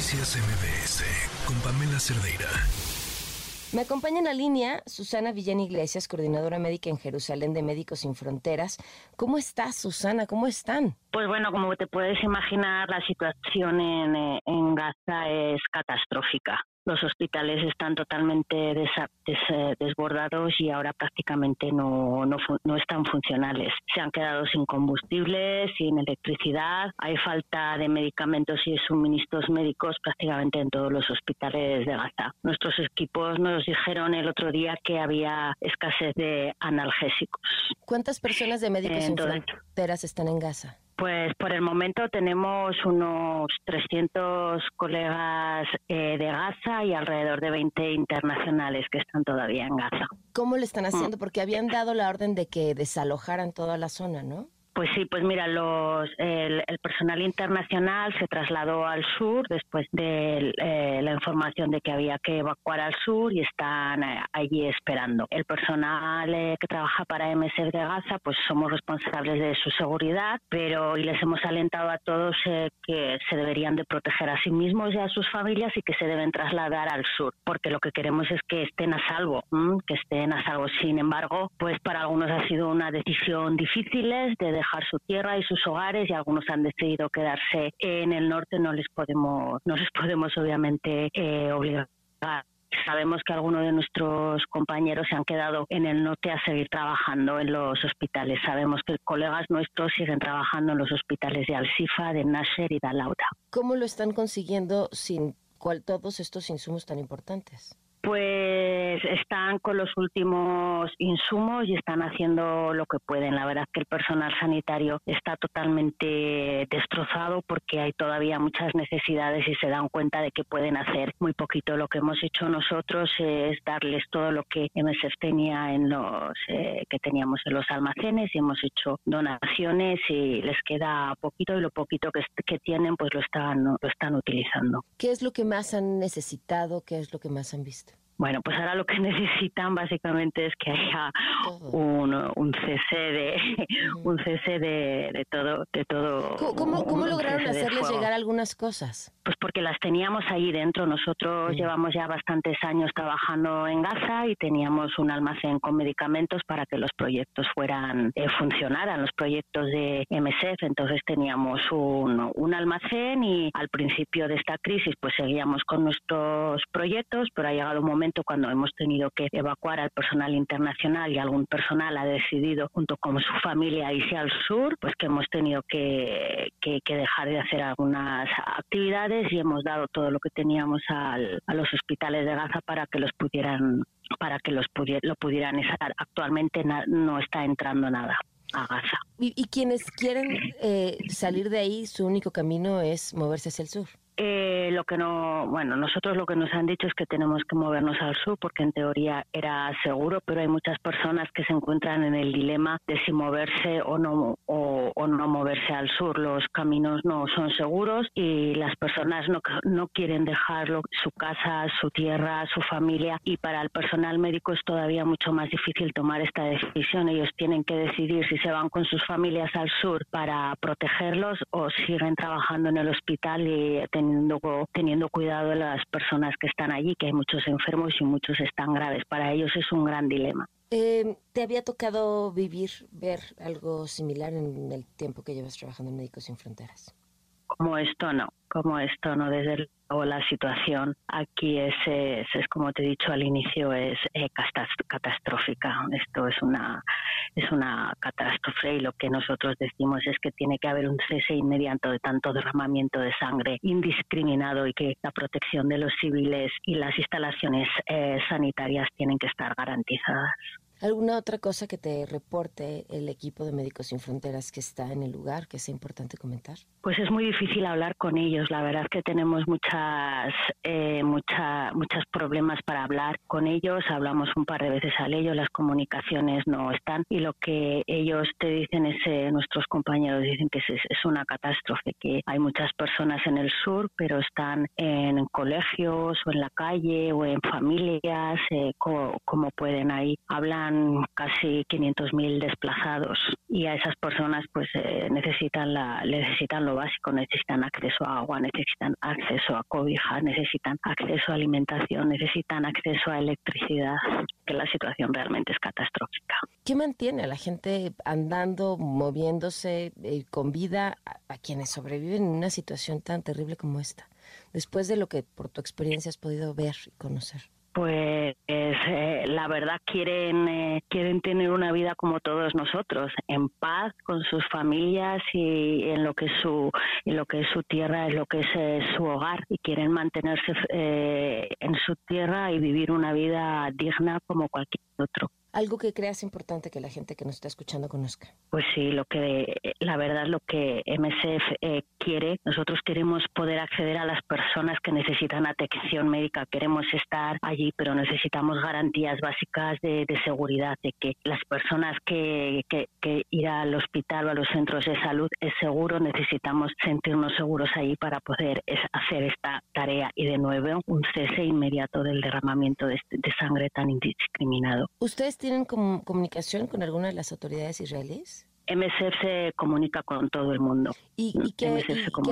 Noticias MBS con Pamela Cerdeira. Me acompaña en la línea Susana Villén Iglesias, coordinadora médica en Jerusalén de Médicos Sin Fronteras. ¿Cómo estás, Susana? ¿Cómo están? Pues bueno, como te puedes imaginar, la situación en, eh, en Gaza es catastrófica los hospitales están totalmente eh, desbordados y ahora prácticamente no, no, están funcionales. Se han quedado sin combustible, sin electricidad, hay falta de medicamentos y suministros médicos prácticamente en todos los hospitales de Gaza. Nuestros equipos nos dijeron el otro día que había escasez de analgésicos. ¿Cuántas personas de Médicos Sin Fronteras están en Gaza? Pues por el momento tenemos unos 300 colegas eh, de Gaza y alrededor de 20 internacionales que están todavía en Gaza. ¿Cómo le están haciendo? Mm. Porque habían dado la orden de que desalojaran toda la zona, ¿no? Pues sí, pues mira, los, el, personal internacional se trasladó al sur después de eh, la información de que había que evacuar al sur y están eh, allí esperando. El personal eh, que trabaja para MSF de Gaza, pues somos responsables de su seguridad, pero y les hemos alentado a todos que se deberían de proteger a sí mismos y a sus familias y que se deben trasladar al sur, porque lo que queremos es que estén a salvo, que estén a salvo. Sin embargo, pues para algunos ha sido una decisión difícil de dejar su tierra y sus hogares y algunos han decidido quedarse en el norte. No les podemos, no les podemos obviamente eh, obligar. Sabemos que algunos de nuestros compañeros se han quedado en el norte a seguir trabajando en los hospitales. Sabemos que colegas nuestros siguen trabajando en los hospitales de Al-Sifa, de Nasser y de Al-Auda. ¿Cómo lo están consiguiendo sin cual, todos estos insumos tan importantes? Pues están con los últimos insumos y están haciendo lo que pueden. La verdad es que el personal sanitario está totalmente destrozado porque hay todavía muchas necesidades y se dan cuenta de que pueden hacer muy poquito. Lo que hemos hecho nosotros es darles todo lo que MSF tenía en los eh, que teníamos en los almacenes y hemos hecho donaciones y les queda poquito y lo poquito que, que tienen pues lo están lo están utilizando. ¿Qué es lo que más han necesitado? ¿Qué es lo que más han visto? Bueno, pues ahora lo que necesitan básicamente es que haya un, un cese de un cese de, todo de todo. ¿Cómo, cómo lograron hacerles llegar algunas cosas? Pues porque las teníamos ahí dentro. Nosotros llevamos ya bastantes años trabajando en Gaza y teníamos un almacén con medicamentos para que los proyectos fueran eh, funcionaran los proyectos de MSF. Entonces teníamos un, un almacén y al principio de esta crisis pues seguíamos con nuestros proyectos, pero ha llegado un momento cuando hemos tenido que evacuar al personal internacional y algún personal ha decidido junto con su familia irse al sur, pues que hemos tenido que, que, dejar de hacer algunas actividades y hemos dado todo lo que teníamos al, a los hospitales de Gaza para que los pudieran para que los lo pudieran estar. Actualmente no está entrando nada. A Gaza. Y, quienes quieren eh, salir de ahí, su único camino es moverse hacia el sur. Eh, lo que no, bueno, nosotros lo que nos han dicho es que tenemos que movernos al sur porque en teoría era seguro, pero hay muchas personas que se encuentran en el dilema de si moverse o no o, no moverse al sur. Los caminos no son seguros y las personas no, no quieren dejar su casa, su tierra, su familia y para el personal médico es todavía mucho más difícil tomar esta decisión. Ellos tienen que decidir si se van con sus familias al sur para protegerlos o siguen trabajando en el hospital y teniendo teniendo, cuidado de las personas que están allí, que hay muchos enfermos y muchos están graves. Para ellos es un gran dilema. Eh, ¿Te había tocado vivir, ver algo similar en el tiempo que llevas trabajando en Médicos Sin Fronteras? Como esto no, como esto no, desde luego la situación aquí es, es, como te he dicho al inicio, es eh, catastrófica. Esto es una es una catástrofe y lo que nosotros decimos es que tiene que haber un cese inmediato de tanto derramamiento de sangre indiscriminado y que la protección de los civiles y las instalaciones eh, sanitarias tienen que estar garantizadas. ¿Alguna otra cosa que te reporte el equipo de Médicos Sin Fronteras que está en el lugar que sea importante comentar? Pues es muy difícil hablar con ellos. La verdad es que tenemos muchas, eh, mucha, muchos problemas para hablar con ellos. Hablamos un par de veces al ellos, las comunicaciones no están y lo que ellos te dicen es, eh, nuestros compañeros dicen que es, una catástrofe, que hay muchas personas en el sur, pero están en colegios o en la calle o en familias, eh, como, como pueden ahí. Hablan quedan casi 500.000 desplazados y a esas personas pues eh, necesitan la necesitan lo básico, necesitan acceso a agua, necesitan acceso a cobija, necesitan acceso a alimentación, necesitan acceso a electricidad, que la situación realmente es catastrófica. ¿Qué mantiene a la gente andando, moviéndose eh, con vida a quienes sobreviven en una situación tan terrible como esta? Después de lo que por tu experiencia has podido ver y conocer pues eh, la verdad quieren eh, quieren tener una vida como todos nosotros en paz con sus familias y en lo que es su en lo que es su tierra en lo que es eh, su hogar y quieren mantenerse en su tierra y vivir una vida digna como cualquier otro algo que creas importante que la gente que nos está escuchando conozca. Pues sí, lo que la verdad lo que MSF eh, quiere, nosotros queremos poder acceder a las personas que necesitan atención médica, queremos estar allí, pero necesitamos garantías básicas de, seguridad, de que las personas que, que, ir al hospital o a los centros de salud es seguro, necesitamos sentirnos seguros allí para poder hacer esta tarea y de nuevo un cese inmediato del derramamiento de, de sangre tan indiscriminado. ¿Ustedes tienen comunicación con alguna de las autoridades israelíes? MSF se comunica con todo el mundo. ¿Y, qué,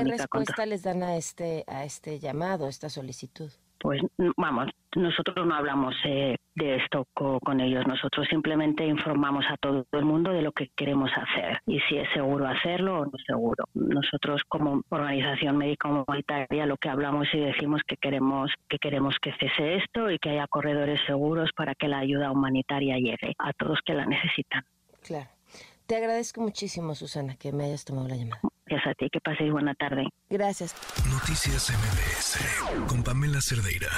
respuesta les dan a este, a este llamado, a esta solicitud? pues vamos, nosotros no hablamos eh, de esto con ellos, nosotros simplemente informamos a todo el mundo de lo que queremos hacer y si es seguro hacerlo o no seguro. Nosotros como organización médica humanitaria lo que hablamos y decimos que queremos que queremos que cese esto y que haya corredores seguros para que la ayuda humanitaria llegue a todos que la necesitan. Claro. Te agradezco muchísimo, Susana, que me hayas tomado la llamada. Gracias a ti, que paséis buena tarde. Gracias. Noticias MBS con Pamela Cerdeira.